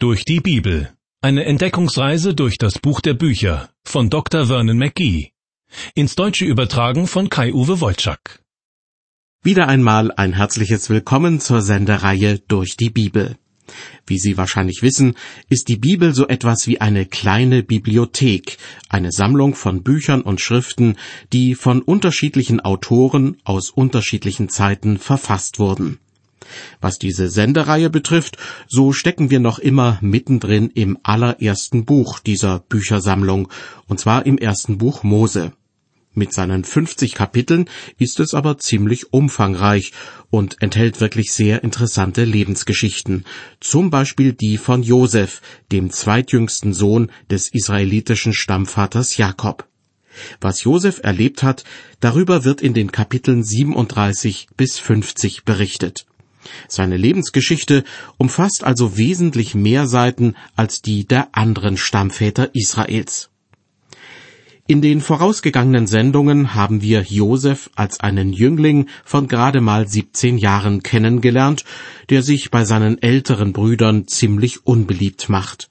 Durch die Bibel. Eine Entdeckungsreise durch das Buch der Bücher von Dr. Vernon McGee. Ins Deutsche übertragen von Kai-Uwe Wolczak. Wieder einmal ein herzliches Willkommen zur Sendereihe Durch die Bibel. Wie Sie wahrscheinlich wissen, ist die Bibel so etwas wie eine kleine Bibliothek, eine Sammlung von Büchern und Schriften, die von unterschiedlichen Autoren aus unterschiedlichen Zeiten verfasst wurden. Was diese Sendereihe betrifft, so stecken wir noch immer mittendrin im allerersten Buch dieser Büchersammlung, und zwar im ersten Buch Mose. Mit seinen 50 Kapiteln ist es aber ziemlich umfangreich und enthält wirklich sehr interessante Lebensgeschichten, zum Beispiel die von Josef, dem zweitjüngsten Sohn des israelitischen Stammvaters Jakob. Was Josef erlebt hat, darüber wird in den Kapiteln 37 bis 50 berichtet. Seine Lebensgeschichte umfasst also wesentlich mehr Seiten als die der anderen Stammväter Israels. In den vorausgegangenen Sendungen haben wir Josef als einen Jüngling von gerade mal 17 Jahren kennengelernt, der sich bei seinen älteren Brüdern ziemlich unbeliebt macht.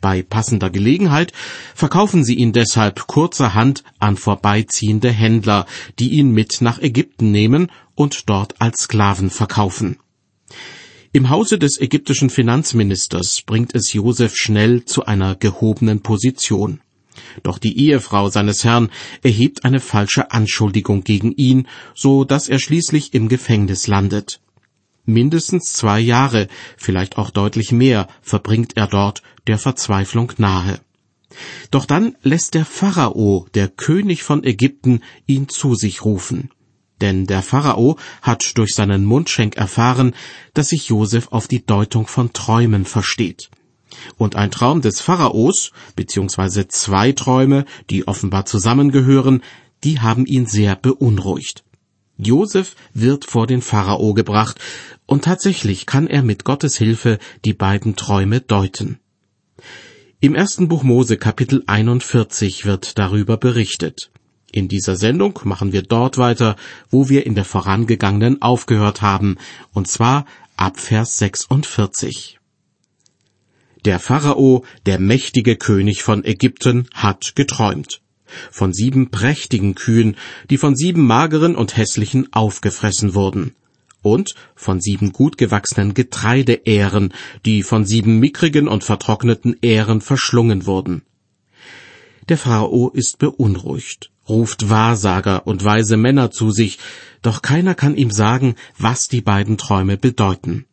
Bei passender Gelegenheit verkaufen sie ihn deshalb kurzerhand an vorbeiziehende Händler, die ihn mit nach Ägypten nehmen und dort als Sklaven verkaufen. Im Hause des ägyptischen Finanzministers bringt es Josef schnell zu einer gehobenen Position. Doch die Ehefrau seines Herrn erhebt eine falsche Anschuldigung gegen ihn, so dass er schließlich im Gefängnis landet. Mindestens zwei Jahre, vielleicht auch deutlich mehr, verbringt er dort der Verzweiflung nahe. Doch dann lässt der Pharao, der König von Ägypten, ihn zu sich rufen. Denn der Pharao hat durch seinen Mundschenk erfahren, dass sich Josef auf die Deutung von Träumen versteht. Und ein Traum des Pharaos, beziehungsweise zwei Träume, die offenbar zusammengehören, die haben ihn sehr beunruhigt. Josef wird vor den Pharao gebracht, und tatsächlich kann er mit Gottes Hilfe die beiden Träume deuten. Im ersten Buch Mose Kapitel 41 wird darüber berichtet. In dieser Sendung machen wir dort weiter, wo wir in der vorangegangenen aufgehört haben, und zwar ab Vers 46. Der Pharao, der mächtige König von Ägypten, hat geträumt. Von sieben prächtigen Kühen, die von sieben mageren und hässlichen aufgefressen wurden. Und von sieben gut gewachsenen Getreideähren, die von sieben mickrigen und vertrockneten Ähren verschlungen wurden. Der Pharao ist beunruhigt, ruft Wahrsager und weise Männer zu sich, doch keiner kann ihm sagen, was die beiden Träume bedeuten.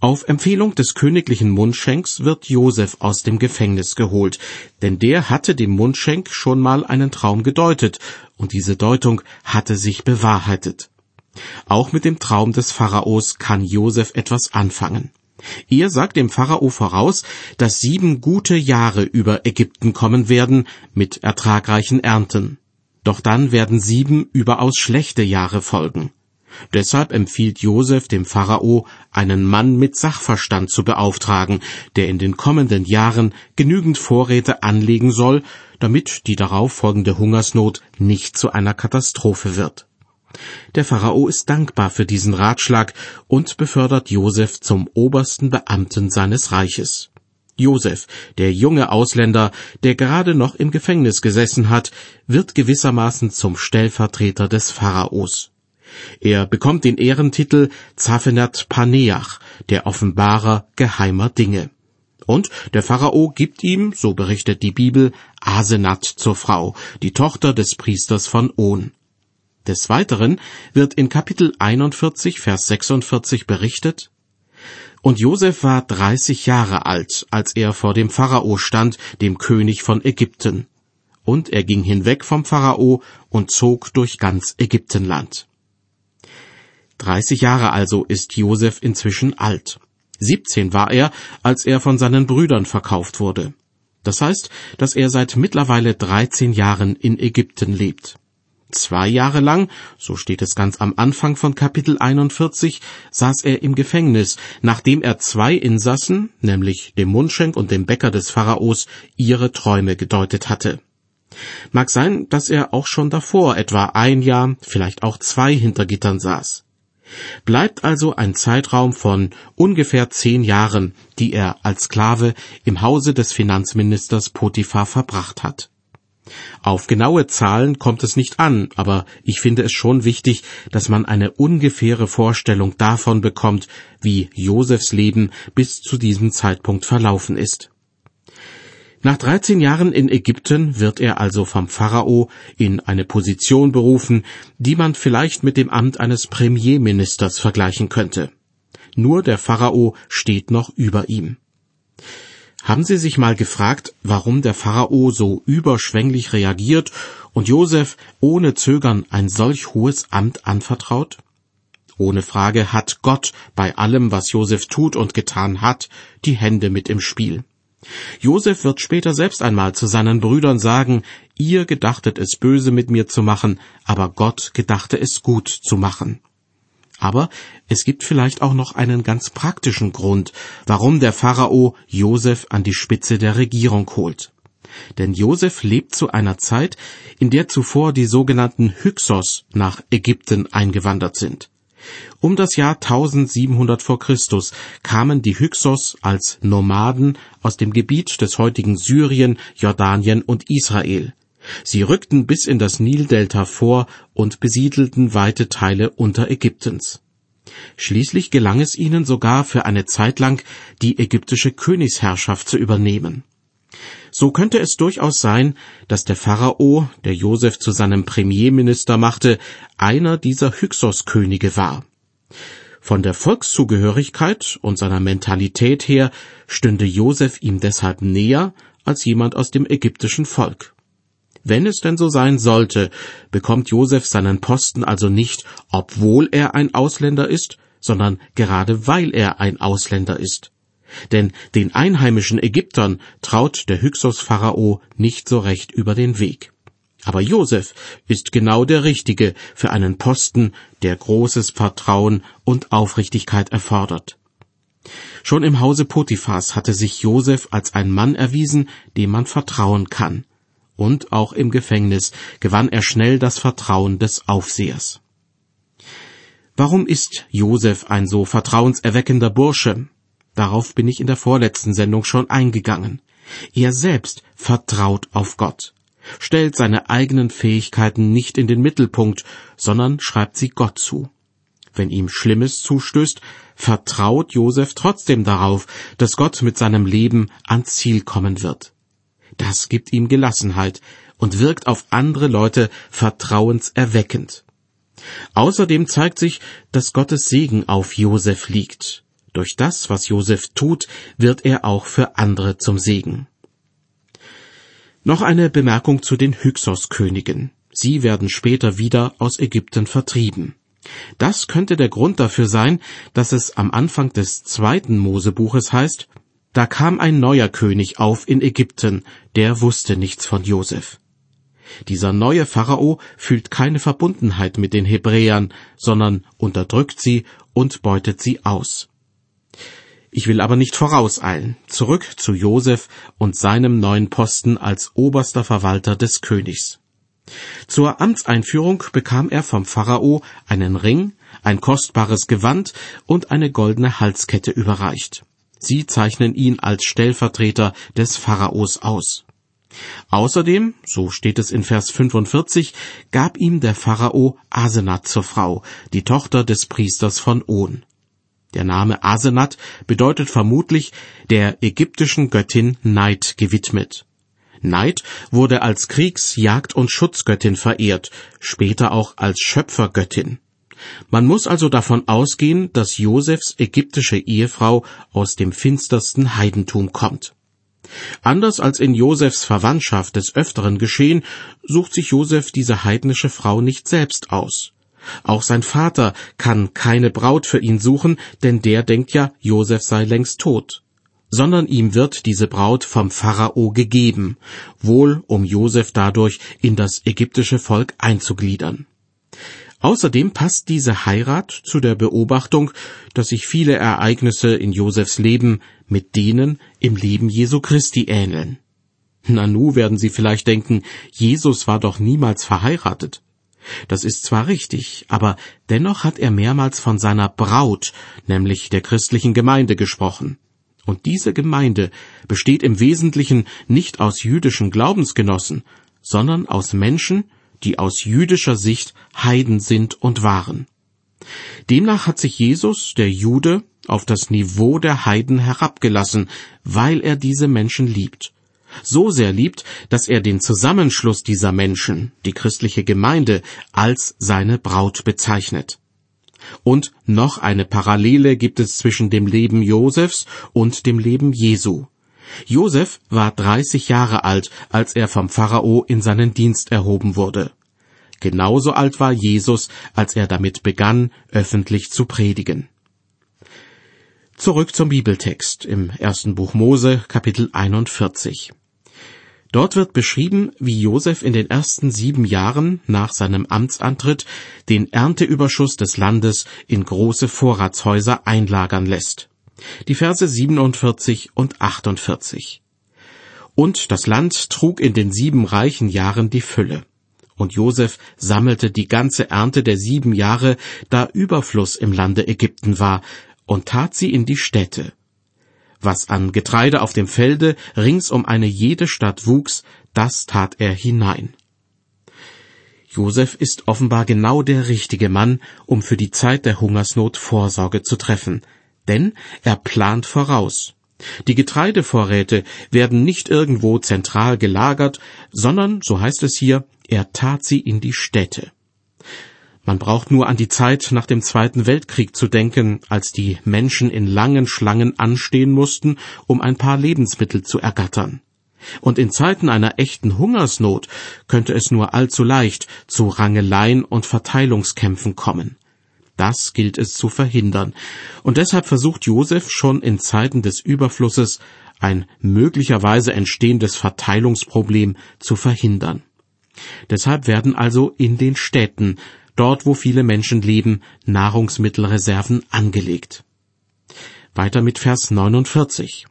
Auf Empfehlung des königlichen Mundschenks wird Josef aus dem Gefängnis geholt, denn der hatte dem Mundschenk schon mal einen Traum gedeutet, und diese Deutung hatte sich bewahrheitet. Auch mit dem Traum des Pharaos kann Josef etwas anfangen. Er sagt dem Pharao voraus, dass sieben gute Jahre über Ägypten kommen werden mit ertragreichen Ernten. Doch dann werden sieben überaus schlechte Jahre folgen. Deshalb empfiehlt Josef dem Pharao, einen Mann mit Sachverstand zu beauftragen, der in den kommenden Jahren genügend Vorräte anlegen soll, damit die darauf folgende Hungersnot nicht zu einer Katastrophe wird. Der Pharao ist dankbar für diesen Ratschlag und befördert Josef zum obersten Beamten seines Reiches. Josef, der junge Ausländer, der gerade noch im Gefängnis gesessen hat, wird gewissermaßen zum Stellvertreter des Pharaos. Er bekommt den Ehrentitel Zaphenat Paneach, der Offenbarer geheimer Dinge. Und der Pharao gibt ihm, so berichtet die Bibel, Asenat zur Frau, die Tochter des Priesters von On. Des Weiteren wird in Kapitel 41, Vers 46 berichtet, und Josef war dreißig Jahre alt, als er vor dem Pharao stand, dem König von Ägypten. Und er ging hinweg vom Pharao und zog durch ganz Ägyptenland. Dreißig Jahre also ist Josef inzwischen alt. Siebzehn war er, als er von seinen Brüdern verkauft wurde. Das heißt, dass er seit mittlerweile dreizehn Jahren in Ägypten lebt. Zwei Jahre lang, so steht es ganz am Anfang von Kapitel 41, saß er im Gefängnis, nachdem er zwei Insassen, nämlich dem Mundschenk und dem Bäcker des Pharaos, ihre Träume gedeutet hatte. Mag sein, dass er auch schon davor etwa ein Jahr, vielleicht auch zwei hinter Gittern saß. Bleibt also ein Zeitraum von ungefähr zehn Jahren, die er als Sklave im Hause des Finanzministers Potiphar verbracht hat. Auf genaue Zahlen kommt es nicht an, aber ich finde es schon wichtig, dass man eine ungefähre Vorstellung davon bekommt, wie Josefs Leben bis zu diesem Zeitpunkt verlaufen ist. Nach 13 Jahren in Ägypten wird er also vom Pharao in eine Position berufen, die man vielleicht mit dem Amt eines Premierministers vergleichen könnte. Nur der Pharao steht noch über ihm. Haben Sie sich mal gefragt, warum der Pharao so überschwänglich reagiert und Josef ohne Zögern ein solch hohes Amt anvertraut? Ohne Frage hat Gott bei allem, was Josef tut und getan hat, die Hände mit im Spiel. Josef wird später selbst einmal zu seinen Brüdern sagen, ihr gedachtet es böse mit mir zu machen, aber Gott gedachte es gut zu machen. Aber es gibt vielleicht auch noch einen ganz praktischen Grund, warum der Pharao Josef an die Spitze der Regierung holt. Denn Josef lebt zu einer Zeit, in der zuvor die sogenannten Hyksos nach Ägypten eingewandert sind. Um das Jahr 1700 vor Christus kamen die Hyksos als Nomaden aus dem Gebiet des heutigen Syrien, Jordanien und Israel. Sie rückten bis in das Nildelta vor und besiedelten weite Teile Unterägyptens. Schließlich gelang es ihnen sogar für eine Zeit lang, die ägyptische Königsherrschaft zu übernehmen. So könnte es durchaus sein, dass der Pharao, der Josef zu seinem Premierminister machte, einer dieser Hyksos-Könige war. Von der Volkszugehörigkeit und seiner Mentalität her stünde Josef ihm deshalb näher als jemand aus dem ägyptischen Volk. Wenn es denn so sein sollte, bekommt Josef seinen Posten also nicht, obwohl er ein Ausländer ist, sondern gerade weil er ein Ausländer ist. Denn den einheimischen Ägyptern traut der Hyksos-Pharao nicht so recht über den Weg. Aber Josef ist genau der Richtige für einen Posten, der großes Vertrauen und Aufrichtigkeit erfordert. Schon im Hause Potiphas hatte sich Josef als ein Mann erwiesen, dem man vertrauen kann. Und auch im Gefängnis gewann er schnell das Vertrauen des Aufsehers. Warum ist Josef ein so vertrauenserweckender Bursche? Darauf bin ich in der vorletzten Sendung schon eingegangen. Er selbst vertraut auf Gott, stellt seine eigenen Fähigkeiten nicht in den Mittelpunkt, sondern schreibt sie Gott zu. Wenn ihm Schlimmes zustößt, vertraut Josef trotzdem darauf, dass Gott mit seinem Leben ans Ziel kommen wird. Das gibt ihm Gelassenheit und wirkt auf andere Leute vertrauenserweckend. Außerdem zeigt sich, dass Gottes Segen auf Josef liegt. Durch das, was Josef tut, wird er auch für andere zum Segen. Noch eine Bemerkung zu den Hyksos-Königen. Sie werden später wieder aus Ägypten vertrieben. Das könnte der Grund dafür sein, dass es am Anfang des zweiten Mosebuches heißt, da kam ein neuer König auf in Ägypten, der wusste nichts von Josef. Dieser neue Pharao fühlt keine Verbundenheit mit den Hebräern, sondern unterdrückt sie und beutet sie aus. Ich will aber nicht vorauseilen. Zurück zu Josef und seinem neuen Posten als oberster Verwalter des Königs. Zur Amtseinführung bekam er vom Pharao einen Ring, ein kostbares Gewand und eine goldene Halskette überreicht. Sie zeichnen ihn als Stellvertreter des Pharaos aus. Außerdem, so steht es in Vers 45, gab ihm der Pharao Asenat zur Frau, die Tochter des Priesters von On. Der Name Asenat bedeutet vermutlich der ägyptischen Göttin Neid gewidmet. Neid wurde als Kriegs-, Jagd- und Schutzgöttin verehrt, später auch als Schöpfergöttin. Man muss also davon ausgehen, dass Josefs ägyptische Ehefrau aus dem finstersten Heidentum kommt. Anders als in Josefs Verwandtschaft des Öfteren geschehen, sucht sich Josef diese heidnische Frau nicht selbst aus. Auch sein Vater kann keine Braut für ihn suchen, denn der denkt ja, Josef sei längst tot. Sondern ihm wird diese Braut vom Pharao gegeben, wohl um Josef dadurch in das ägyptische Volk einzugliedern. Außerdem passt diese Heirat zu der Beobachtung, dass sich viele Ereignisse in Josefs Leben mit denen im Leben Jesu Christi ähneln. Nanu werden Sie vielleicht denken, Jesus war doch niemals verheiratet. Das ist zwar richtig, aber dennoch hat er mehrmals von seiner Braut, nämlich der christlichen Gemeinde gesprochen. Und diese Gemeinde besteht im Wesentlichen nicht aus jüdischen Glaubensgenossen, sondern aus Menschen, die aus jüdischer Sicht Heiden sind und waren. Demnach hat sich Jesus, der Jude, auf das Niveau der Heiden herabgelassen, weil er diese Menschen liebt. So sehr liebt, dass er den Zusammenschluss dieser Menschen, die christliche Gemeinde, als seine Braut bezeichnet. Und noch eine Parallele gibt es zwischen dem Leben Josefs und dem Leben Jesu. Josef war 30 Jahre alt, als er vom Pharao in seinen Dienst erhoben wurde. Genauso alt war Jesus, als er damit begann, öffentlich zu predigen. Zurück zum Bibeltext im ersten Buch Mose, Kapitel 41. Dort wird beschrieben, wie Josef in den ersten sieben Jahren nach seinem Amtsantritt den Ernteüberschuss des Landes in große Vorratshäuser einlagern lässt. Die Verse 47 und 48. Und das Land trug in den sieben reichen Jahren die Fülle. Und Josef sammelte die ganze Ernte der sieben Jahre, da Überfluss im Lande Ägypten war, und tat sie in die Städte. Was an Getreide auf dem Felde rings um eine jede Stadt wuchs, das tat er hinein. Josef ist offenbar genau der richtige Mann, um für die Zeit der Hungersnot Vorsorge zu treffen, denn er plant voraus. Die Getreidevorräte werden nicht irgendwo zentral gelagert, sondern, so heißt es hier, er tat sie in die Städte. Man braucht nur an die Zeit nach dem Zweiten Weltkrieg zu denken, als die Menschen in langen Schlangen anstehen mussten, um ein paar Lebensmittel zu ergattern. Und in Zeiten einer echten Hungersnot könnte es nur allzu leicht zu Rangeleien und Verteilungskämpfen kommen. Das gilt es zu verhindern. Und deshalb versucht Josef schon in Zeiten des Überflusses ein möglicherweise entstehendes Verteilungsproblem zu verhindern. Deshalb werden also in den Städten dort wo viele Menschen leben, Nahrungsmittelreserven angelegt. Weiter mit Vers 49.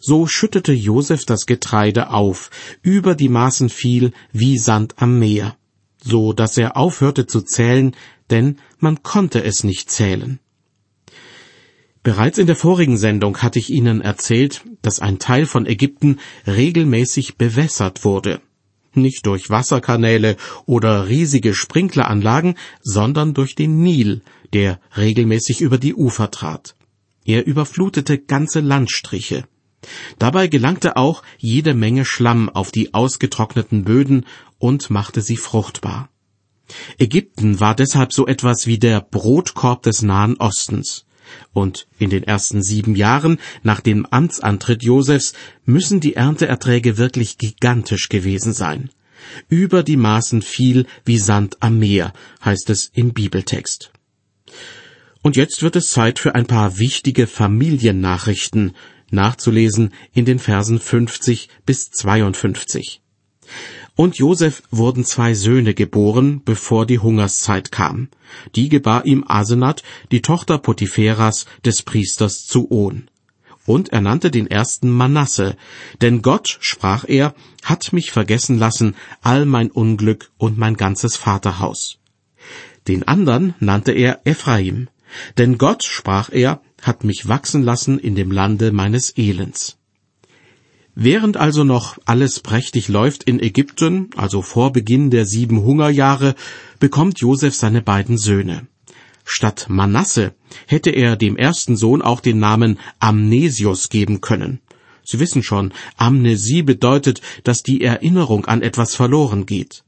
So schüttete Josef das Getreide auf, über die Maßen fiel wie Sand am Meer, so dass er aufhörte zu zählen, denn man konnte es nicht zählen. Bereits in der vorigen Sendung hatte ich Ihnen erzählt, dass ein Teil von Ägypten regelmäßig bewässert wurde nicht durch Wasserkanäle oder riesige Sprinkleranlagen, sondern durch den Nil, der regelmäßig über die Ufer trat. Er überflutete ganze Landstriche. Dabei gelangte auch jede Menge Schlamm auf die ausgetrockneten Böden und machte sie fruchtbar. Ägypten war deshalb so etwas wie der Brotkorb des Nahen Ostens. Und in den ersten sieben Jahren nach dem Amtsantritt Josefs müssen die Ernteerträge wirklich gigantisch gewesen sein. Über die Maßen viel wie Sand am Meer, heißt es im Bibeltext. Und jetzt wird es Zeit für ein paar wichtige Familiennachrichten, nachzulesen in den Versen 50 bis 52. Und Josef wurden zwei Söhne geboren, bevor die Hungerszeit kam. Die gebar ihm Asenat, die Tochter Potipheras des Priesters zu On. Und er nannte den ersten Manasse, denn Gott, sprach er, hat mich vergessen lassen all mein Unglück und mein ganzes Vaterhaus. Den andern nannte er Ephraim, denn Gott, sprach er, hat mich wachsen lassen in dem Lande meines Elends. Während also noch alles prächtig läuft in Ägypten, also vor Beginn der sieben Hungerjahre, bekommt Josef seine beiden Söhne. Statt Manasse hätte er dem ersten Sohn auch den Namen Amnesius geben können. Sie wissen schon, Amnesie bedeutet, dass die Erinnerung an etwas verloren geht.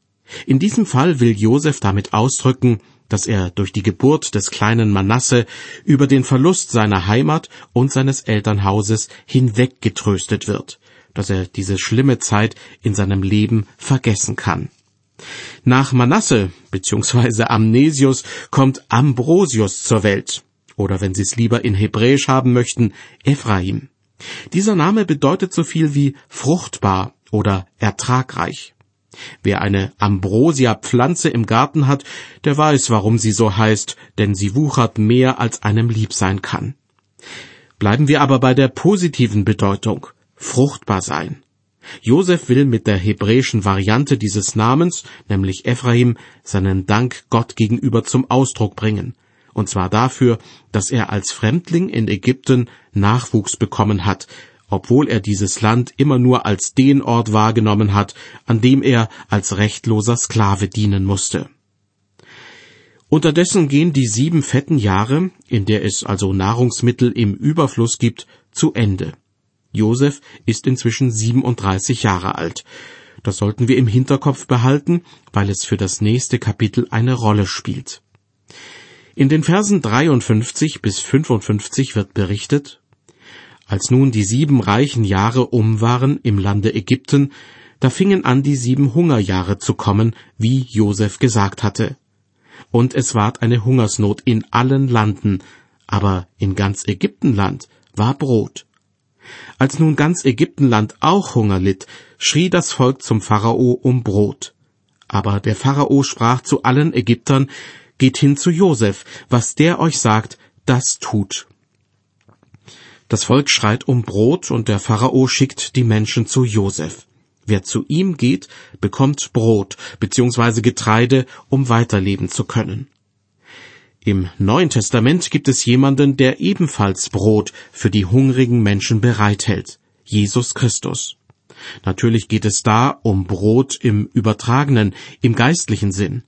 In diesem Fall will Josef damit ausdrücken, dass er durch die Geburt des kleinen Manasse über den Verlust seiner Heimat und seines Elternhauses hinweggetröstet wird dass er diese schlimme Zeit in seinem Leben vergessen kann. Nach Manasse bzw. Amnesius kommt Ambrosius zur Welt, oder wenn Sie es lieber in Hebräisch haben möchten, Ephraim. Dieser Name bedeutet so viel wie fruchtbar oder ertragreich. Wer eine Ambrosia-Pflanze im Garten hat, der weiß, warum sie so heißt, denn sie wuchert mehr als einem lieb sein kann. Bleiben wir aber bei der positiven Bedeutung fruchtbar sein. Josef will mit der hebräischen Variante dieses Namens, nämlich Ephraim, seinen Dank Gott gegenüber zum Ausdruck bringen. Und zwar dafür, dass er als Fremdling in Ägypten Nachwuchs bekommen hat, obwohl er dieses Land immer nur als den Ort wahrgenommen hat, an dem er als rechtloser Sklave dienen musste. Unterdessen gehen die sieben fetten Jahre, in der es also Nahrungsmittel im Überfluss gibt, zu Ende. Josef ist inzwischen 37 Jahre alt. Das sollten wir im Hinterkopf behalten, weil es für das nächste Kapitel eine Rolle spielt. In den Versen 53 bis 55 wird berichtet, als nun die sieben reichen Jahre um waren im Lande Ägypten, da fingen an die sieben Hungerjahre zu kommen, wie Josef gesagt hatte. Und es ward eine Hungersnot in allen Landen, aber in ganz Ägyptenland war Brot. Als nun ganz Ägyptenland auch Hunger litt, schrie das Volk zum Pharao um Brot. Aber der Pharao sprach zu allen Ägyptern, Geht hin zu Josef, was der euch sagt, das tut. Das Volk schreit um Brot und der Pharao schickt die Menschen zu Josef. Wer zu ihm geht, bekommt Brot bzw. Getreide, um weiterleben zu können. Im Neuen Testament gibt es jemanden, der ebenfalls Brot für die hungrigen Menschen bereithält. Jesus Christus. Natürlich geht es da um Brot im übertragenen, im geistlichen Sinn.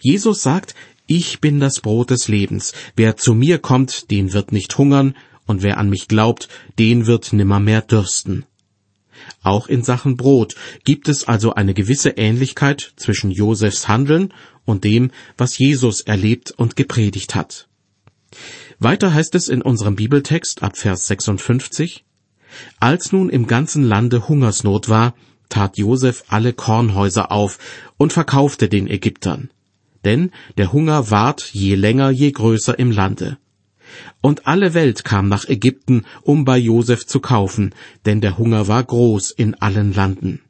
Jesus sagt, ich bin das Brot des Lebens. Wer zu mir kommt, den wird nicht hungern, und wer an mich glaubt, den wird nimmermehr dürsten. Auch in Sachen Brot gibt es also eine gewisse Ähnlichkeit zwischen Josefs Handeln und dem, was Jesus erlebt und gepredigt hat. Weiter heißt es in unserem Bibeltext ab Vers 56, Als nun im ganzen Lande Hungersnot war, tat Josef alle Kornhäuser auf und verkaufte den Ägyptern. Denn der Hunger ward je länger je größer im Lande. Und alle Welt kam nach Ägypten, um bei Josef zu kaufen, denn der Hunger war groß in allen Landen.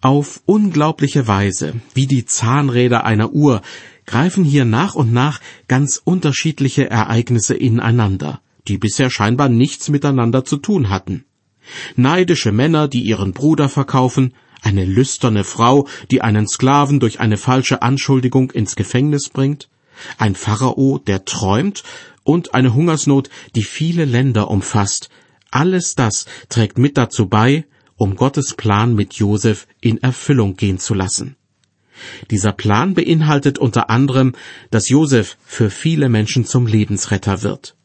Auf unglaubliche Weise, wie die Zahnräder einer Uhr, greifen hier nach und nach ganz unterschiedliche Ereignisse ineinander, die bisher scheinbar nichts miteinander zu tun hatten. Neidische Männer, die ihren Bruder verkaufen, eine lüsterne Frau, die einen Sklaven durch eine falsche Anschuldigung ins Gefängnis bringt, ein Pharao, der träumt, und eine Hungersnot, die viele Länder umfasst, alles das trägt mit dazu bei, um Gottes Plan mit Josef in Erfüllung gehen zu lassen. Dieser Plan beinhaltet unter anderem, dass Josef für viele Menschen zum Lebensretter wird.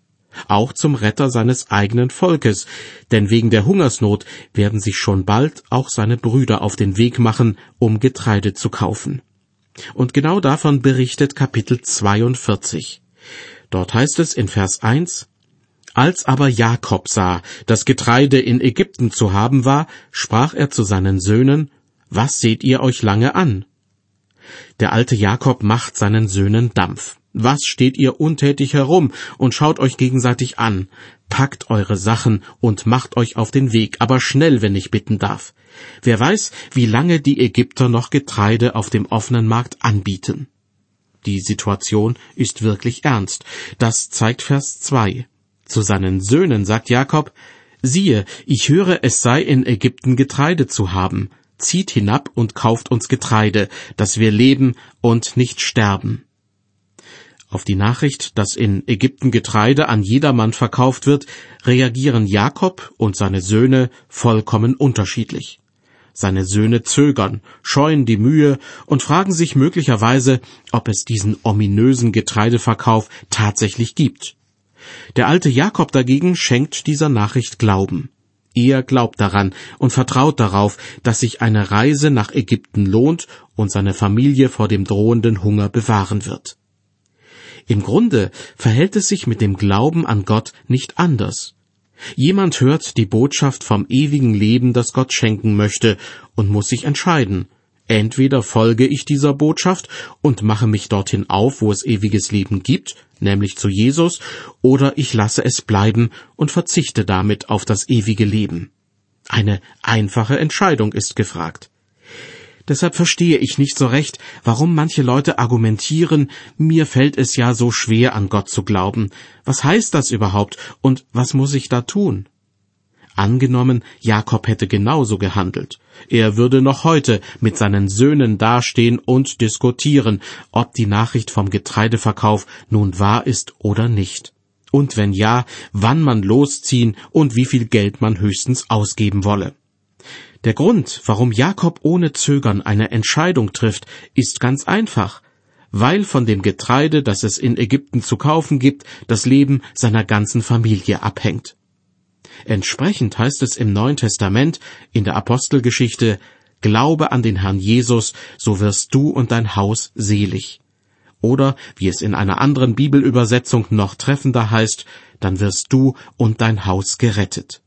Auch zum Retter seines eigenen Volkes, denn wegen der Hungersnot werden sich schon bald auch seine Brüder auf den Weg machen, um Getreide zu kaufen. Und genau davon berichtet Kapitel 42. Dort heißt es in Vers 1, als aber Jakob sah, dass Getreide in Ägypten zu haben war, sprach er zu seinen Söhnen, Was seht ihr euch lange an? Der alte Jakob macht seinen Söhnen Dampf. Was steht ihr untätig herum und schaut euch gegenseitig an? Packt eure Sachen und macht euch auf den Weg, aber schnell, wenn ich bitten darf. Wer weiß, wie lange die Ägypter noch Getreide auf dem offenen Markt anbieten. Die Situation ist wirklich ernst. Das zeigt Vers 2. Zu seinen Söhnen sagt Jakob, siehe, ich höre, es sei in Ägypten Getreide zu haben. Zieht hinab und kauft uns Getreide, dass wir leben und nicht sterben. Auf die Nachricht, dass in Ägypten Getreide an jedermann verkauft wird, reagieren Jakob und seine Söhne vollkommen unterschiedlich. Seine Söhne zögern, scheuen die Mühe und fragen sich möglicherweise, ob es diesen ominösen Getreideverkauf tatsächlich gibt. Der alte Jakob dagegen schenkt dieser Nachricht Glauben. Er glaubt daran und vertraut darauf, dass sich eine Reise nach Ägypten lohnt und seine Familie vor dem drohenden Hunger bewahren wird. Im Grunde verhält es sich mit dem Glauben an Gott nicht anders. Jemand hört die Botschaft vom ewigen Leben, das Gott schenken möchte, und muss sich entscheiden. Entweder folge ich dieser Botschaft und mache mich dorthin auf, wo es ewiges Leben gibt, nämlich zu Jesus, oder ich lasse es bleiben und verzichte damit auf das ewige Leben. Eine einfache Entscheidung ist gefragt. Deshalb verstehe ich nicht so recht, warum manche Leute argumentieren, mir fällt es ja so schwer an Gott zu glauben. Was heißt das überhaupt und was muss ich da tun? Angenommen, Jakob hätte genauso gehandelt. Er würde noch heute mit seinen Söhnen dastehen und diskutieren, ob die Nachricht vom Getreideverkauf nun wahr ist oder nicht. Und wenn ja, wann man losziehen und wie viel Geld man höchstens ausgeben wolle. Der Grund, warum Jakob ohne Zögern eine Entscheidung trifft, ist ganz einfach, weil von dem Getreide, das es in Ägypten zu kaufen gibt, das Leben seiner ganzen Familie abhängt. Entsprechend heißt es im Neuen Testament in der Apostelgeschichte Glaube an den Herrn Jesus, so wirst du und dein Haus selig. Oder, wie es in einer anderen Bibelübersetzung noch treffender heißt, dann wirst du und dein Haus gerettet.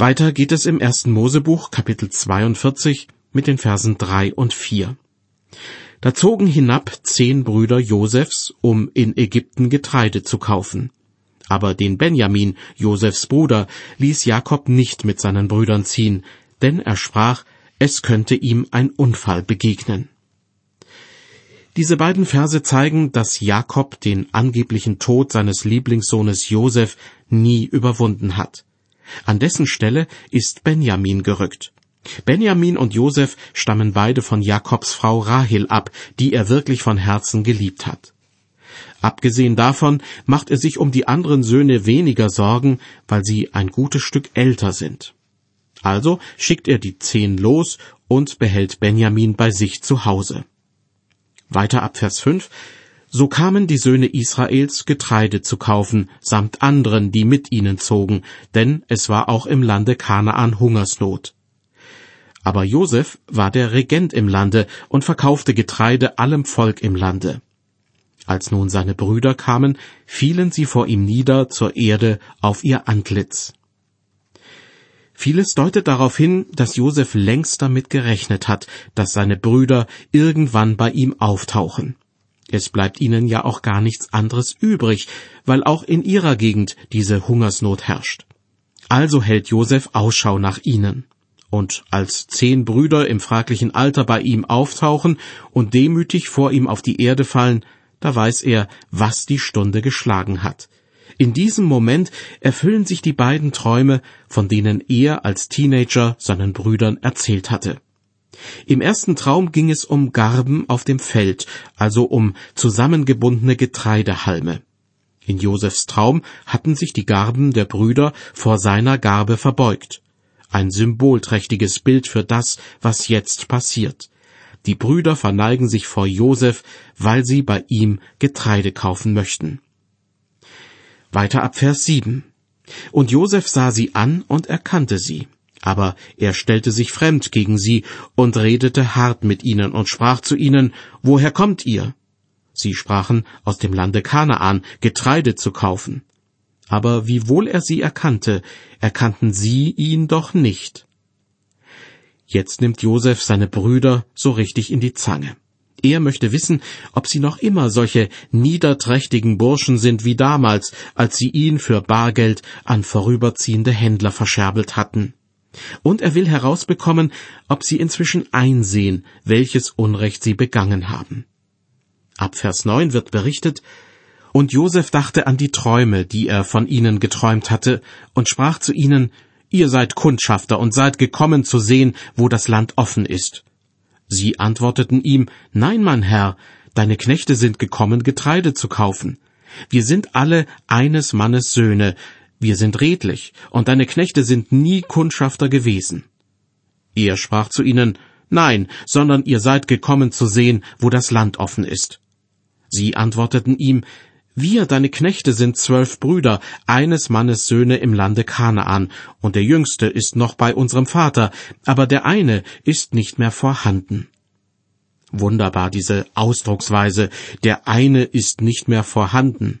Weiter geht es im ersten Mosebuch, Kapitel 42, mit den Versen drei und vier. Da zogen hinab zehn Brüder Josefs, um in Ägypten Getreide zu kaufen. Aber den Benjamin, Josefs Bruder, ließ Jakob nicht mit seinen Brüdern ziehen, denn er sprach, es könnte ihm ein Unfall begegnen. Diese beiden Verse zeigen, dass Jakob den angeblichen Tod seines Lieblingssohnes Josef nie überwunden hat. An dessen Stelle ist Benjamin gerückt. Benjamin und Josef stammen beide von Jakobs Frau Rahel ab, die er wirklich von Herzen geliebt hat. Abgesehen davon macht er sich um die anderen Söhne weniger Sorgen, weil sie ein gutes Stück älter sind. Also schickt er die zehn los und behält Benjamin bei sich zu Hause. Weiter ab Vers 5. So kamen die Söhne Israels Getreide zu kaufen, samt anderen, die mit ihnen zogen, denn es war auch im Lande Kanaan Hungersnot. Aber Josef war der Regent im Lande und verkaufte Getreide allem Volk im Lande. Als nun seine Brüder kamen, fielen sie vor ihm nieder zur Erde auf ihr Antlitz. Vieles deutet darauf hin, dass Josef längst damit gerechnet hat, dass seine Brüder irgendwann bei ihm auftauchen. Es bleibt ihnen ja auch gar nichts anderes übrig, weil auch in ihrer Gegend diese Hungersnot herrscht. Also hält Josef Ausschau nach ihnen. Und als zehn Brüder im fraglichen Alter bei ihm auftauchen und demütig vor ihm auf die Erde fallen, da weiß er, was die Stunde geschlagen hat. In diesem Moment erfüllen sich die beiden Träume, von denen er als Teenager seinen Brüdern erzählt hatte. Im ersten Traum ging es um Garben auf dem Feld, also um zusammengebundene Getreidehalme. In Josefs Traum hatten sich die Garben der Brüder vor seiner Garbe verbeugt. Ein symbolträchtiges Bild für das, was jetzt passiert. Die Brüder verneigen sich vor Josef, weil sie bei ihm Getreide kaufen möchten. Weiter ab Vers 7. Und Josef sah sie an und erkannte sie. Aber er stellte sich fremd gegen sie und redete hart mit ihnen und sprach zu ihnen, Woher kommt ihr? Sie sprachen, aus dem Lande Kanaan, Getreide zu kaufen. Aber wiewohl er sie erkannte, erkannten sie ihn doch nicht. Jetzt nimmt Josef seine Brüder so richtig in die Zange. Er möchte wissen, ob sie noch immer solche niederträchtigen Burschen sind wie damals, als sie ihn für Bargeld an vorüberziehende Händler verscherbelt hatten. Und er will herausbekommen, ob sie inzwischen einsehen, welches Unrecht sie begangen haben. Ab Vers 9 wird berichtet, und Josef dachte an die Träume, die er von ihnen geträumt hatte, und sprach zu ihnen, Ihr seid Kundschafter und seid gekommen zu sehen, wo das Land offen ist. Sie antworteten ihm, Nein, mein Herr, deine Knechte sind gekommen, Getreide zu kaufen. Wir sind alle eines Mannes Söhne, wir sind redlich, und deine Knechte sind nie Kundschafter gewesen. Er sprach zu ihnen, Nein, sondern ihr seid gekommen zu sehen, wo das Land offen ist. Sie antworteten ihm, wir, deine Knechte, sind zwölf Brüder, eines Mannes Söhne im Lande Kanaan, und der jüngste ist noch bei unserem Vater, aber der eine ist nicht mehr vorhanden. Wunderbar diese Ausdrucksweise, der eine ist nicht mehr vorhanden.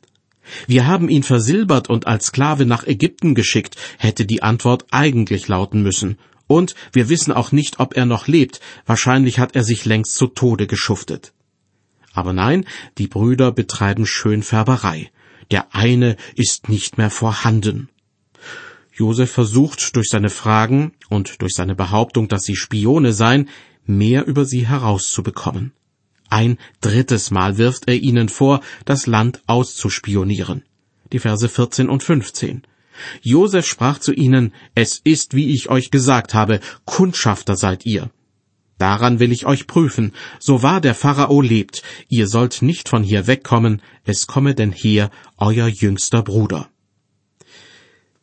Wir haben ihn versilbert und als Sklave nach Ägypten geschickt, hätte die Antwort eigentlich lauten müssen. Und wir wissen auch nicht, ob er noch lebt, wahrscheinlich hat er sich längst zu Tode geschuftet. Aber nein, die Brüder betreiben Schönfärberei. Der eine ist nicht mehr vorhanden. Josef versucht durch seine Fragen und durch seine Behauptung, dass sie Spione seien, mehr über sie herauszubekommen. Ein drittes Mal wirft er ihnen vor, das Land auszuspionieren. Die Verse 14 und 15. Josef sprach zu ihnen, Es ist, wie ich euch gesagt habe, Kundschafter seid ihr. Daran will ich euch prüfen, so wahr der Pharao lebt, ihr sollt nicht von hier wegkommen, es komme denn her euer jüngster Bruder.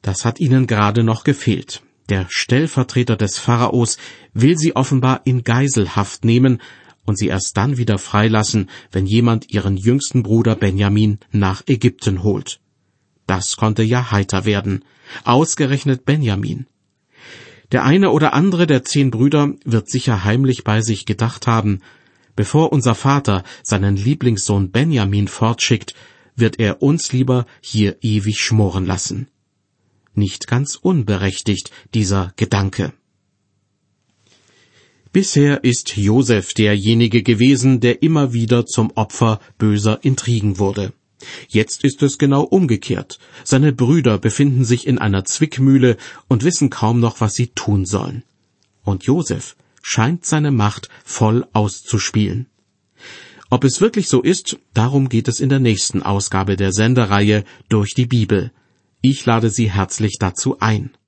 Das hat ihnen gerade noch gefehlt. Der Stellvertreter des Pharaos will sie offenbar in Geiselhaft nehmen und sie erst dann wieder freilassen, wenn jemand ihren jüngsten Bruder Benjamin nach Ägypten holt. Das konnte ja heiter werden. Ausgerechnet Benjamin. Der eine oder andere der zehn Brüder wird sicher heimlich bei sich gedacht haben, bevor unser Vater seinen Lieblingssohn Benjamin fortschickt, wird er uns lieber hier ewig schmoren lassen. Nicht ganz unberechtigt dieser Gedanke. Bisher ist Josef derjenige gewesen, der immer wieder zum Opfer böser Intrigen wurde. Jetzt ist es genau umgekehrt. Seine Brüder befinden sich in einer Zwickmühle und wissen kaum noch, was sie tun sollen. Und Josef scheint seine Macht voll auszuspielen. Ob es wirklich so ist, darum geht es in der nächsten Ausgabe der Sendereihe durch die Bibel. Ich lade Sie herzlich dazu ein.